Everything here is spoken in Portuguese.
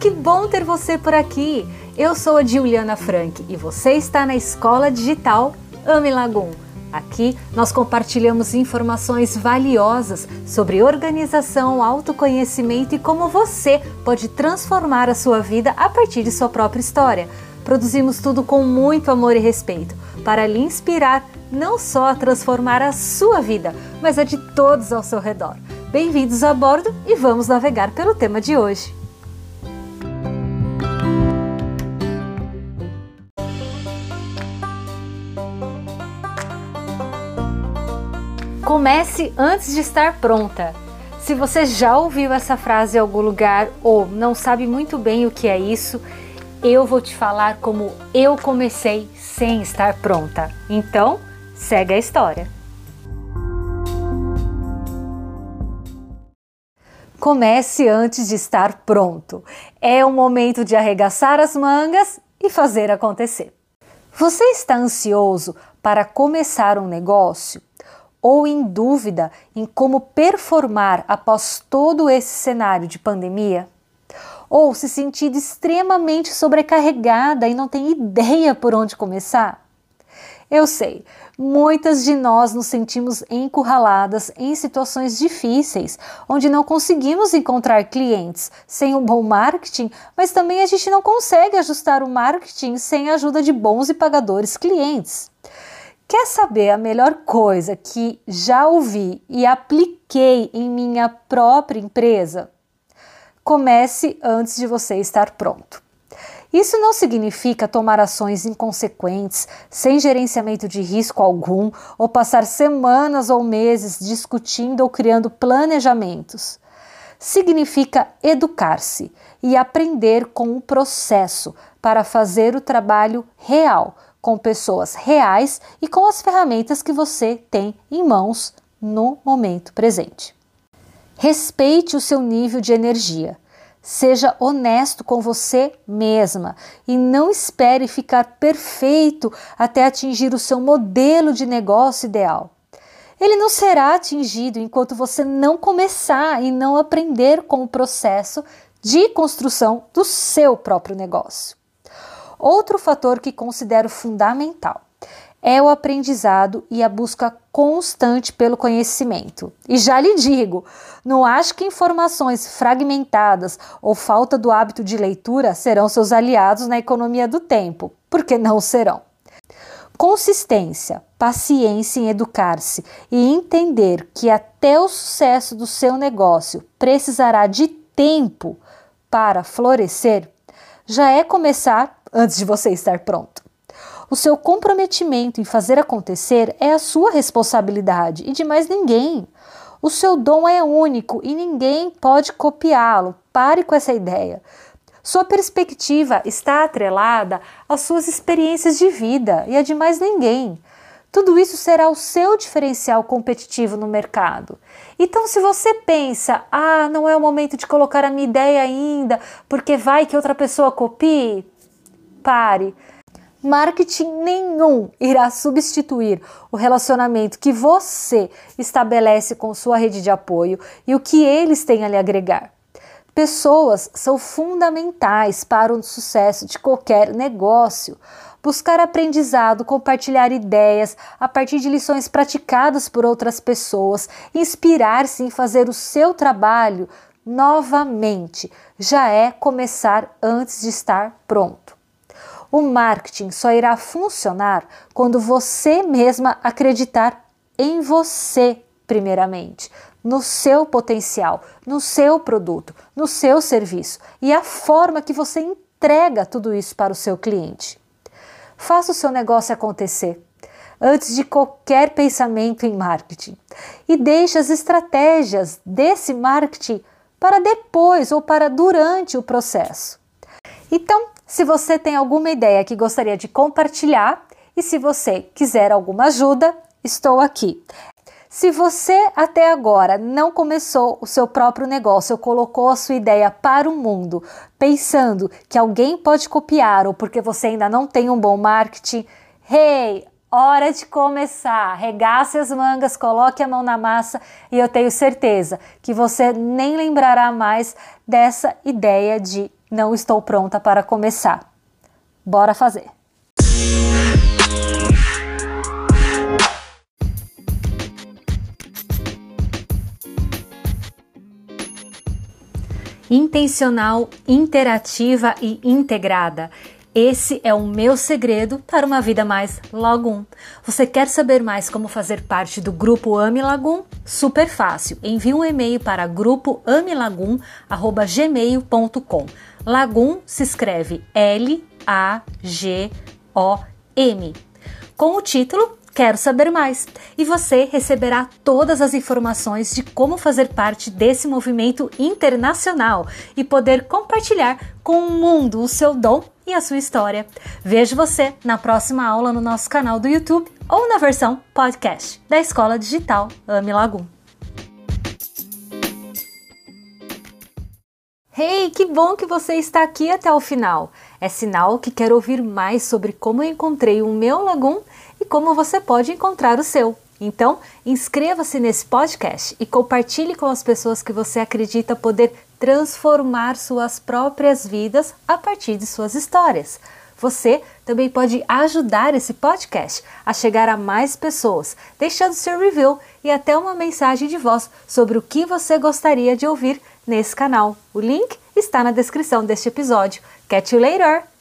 Que bom ter você por aqui! Eu sou a Juliana Frank e você está na Escola Digital Ame Lagum. Aqui nós compartilhamos informações valiosas sobre organização, autoconhecimento e como você pode transformar a sua vida a partir de sua própria história. Produzimos tudo com muito amor e respeito para lhe inspirar não só a transformar a sua vida, mas a de todos ao seu redor. Bem-vindos a bordo e vamos navegar pelo tema de hoje. Comece antes de estar pronta. Se você já ouviu essa frase em algum lugar ou não sabe muito bem o que é isso, eu vou te falar como eu comecei sem estar pronta. Então, segue a história. Comece antes de estar pronto. É o momento de arregaçar as mangas e fazer acontecer. Você está ansioso para começar um negócio? Ou em dúvida em como performar após todo esse cenário de pandemia? Ou se sentindo extremamente sobrecarregada e não tem ideia por onde começar? Eu sei, muitas de nós nos sentimos encurraladas em situações difíceis, onde não conseguimos encontrar clientes sem um bom marketing, mas também a gente não consegue ajustar o marketing sem a ajuda de bons e pagadores clientes. Quer saber a melhor coisa que já ouvi e apliquei em minha própria empresa? Comece antes de você estar pronto. Isso não significa tomar ações inconsequentes, sem gerenciamento de risco algum, ou passar semanas ou meses discutindo ou criando planejamentos. Significa educar-se e aprender com o processo para fazer o trabalho real com pessoas reais e com as ferramentas que você tem em mãos no momento presente. Respeite o seu nível de energia. Seja honesto com você mesma e não espere ficar perfeito até atingir o seu modelo de negócio ideal. Ele não será atingido enquanto você não começar e não aprender com o processo de construção do seu próprio negócio. Outro fator que considero fundamental é o aprendizado e a busca constante pelo conhecimento. E já lhe digo, não acho que informações fragmentadas ou falta do hábito de leitura serão seus aliados na economia do tempo, porque não serão. Consistência, paciência em educar-se e entender que até o sucesso do seu negócio precisará de tempo para florescer, já é começar antes de você estar pronto. O seu comprometimento em fazer acontecer é a sua responsabilidade e de mais ninguém. O seu dom é único e ninguém pode copiá-lo. Pare com essa ideia. Sua perspectiva está atrelada às suas experiências de vida e a de mais ninguém. Tudo isso será o seu diferencial competitivo no mercado. Então, se você pensa, ah, não é o momento de colocar a minha ideia ainda, porque vai que outra pessoa copie, pare. Marketing nenhum irá substituir o relacionamento que você estabelece com sua rede de apoio e o que eles têm a lhe agregar. Pessoas são fundamentais para o sucesso de qualquer negócio. Buscar aprendizado, compartilhar ideias a partir de lições praticadas por outras pessoas, inspirar-se em fazer o seu trabalho novamente, já é começar antes de estar pronto. O marketing só irá funcionar quando você mesma acreditar em você, primeiramente, no seu potencial, no seu produto, no seu serviço e a forma que você entrega tudo isso para o seu cliente. Faça o seu negócio acontecer antes de qualquer pensamento em marketing e deixe as estratégias desse marketing para depois ou para durante o processo. Então, se você tem alguma ideia que gostaria de compartilhar e se você quiser alguma ajuda, estou aqui. Se você até agora não começou o seu próprio negócio ou colocou a sua ideia para o mundo, pensando que alguém pode copiar ou porque você ainda não tem um bom marketing, hey, hora de começar. Regace as mangas, coloque a mão na massa e eu tenho certeza que você nem lembrará mais dessa ideia de não estou pronta para começar. Bora fazer! Intencional, interativa e integrada. Esse é o meu segredo para uma vida mais Lagum. Você quer saber mais como fazer parte do grupo Ami Lagum? Super fácil. Envie um e-mail para grupoamilagum@gmail.com. Lagum se escreve L A G O M. Com o título Quero saber mais! E você receberá todas as informações de como fazer parte desse movimento internacional e poder compartilhar com o mundo o seu dom e a sua história. Vejo você na próxima aula no nosso canal do YouTube ou na versão podcast da Escola Digital Ame Lagum. Hey, que bom que você está aqui até o final! É sinal que quer ouvir mais sobre como eu encontrei o meu Lagum e como você pode encontrar o seu. Então, inscreva-se nesse podcast e compartilhe com as pessoas que você acredita poder transformar suas próprias vidas a partir de suas histórias. Você também pode ajudar esse podcast a chegar a mais pessoas, deixando seu review e até uma mensagem de voz sobre o que você gostaria de ouvir nesse canal. O link está na descrição deste episódio. Catch you later!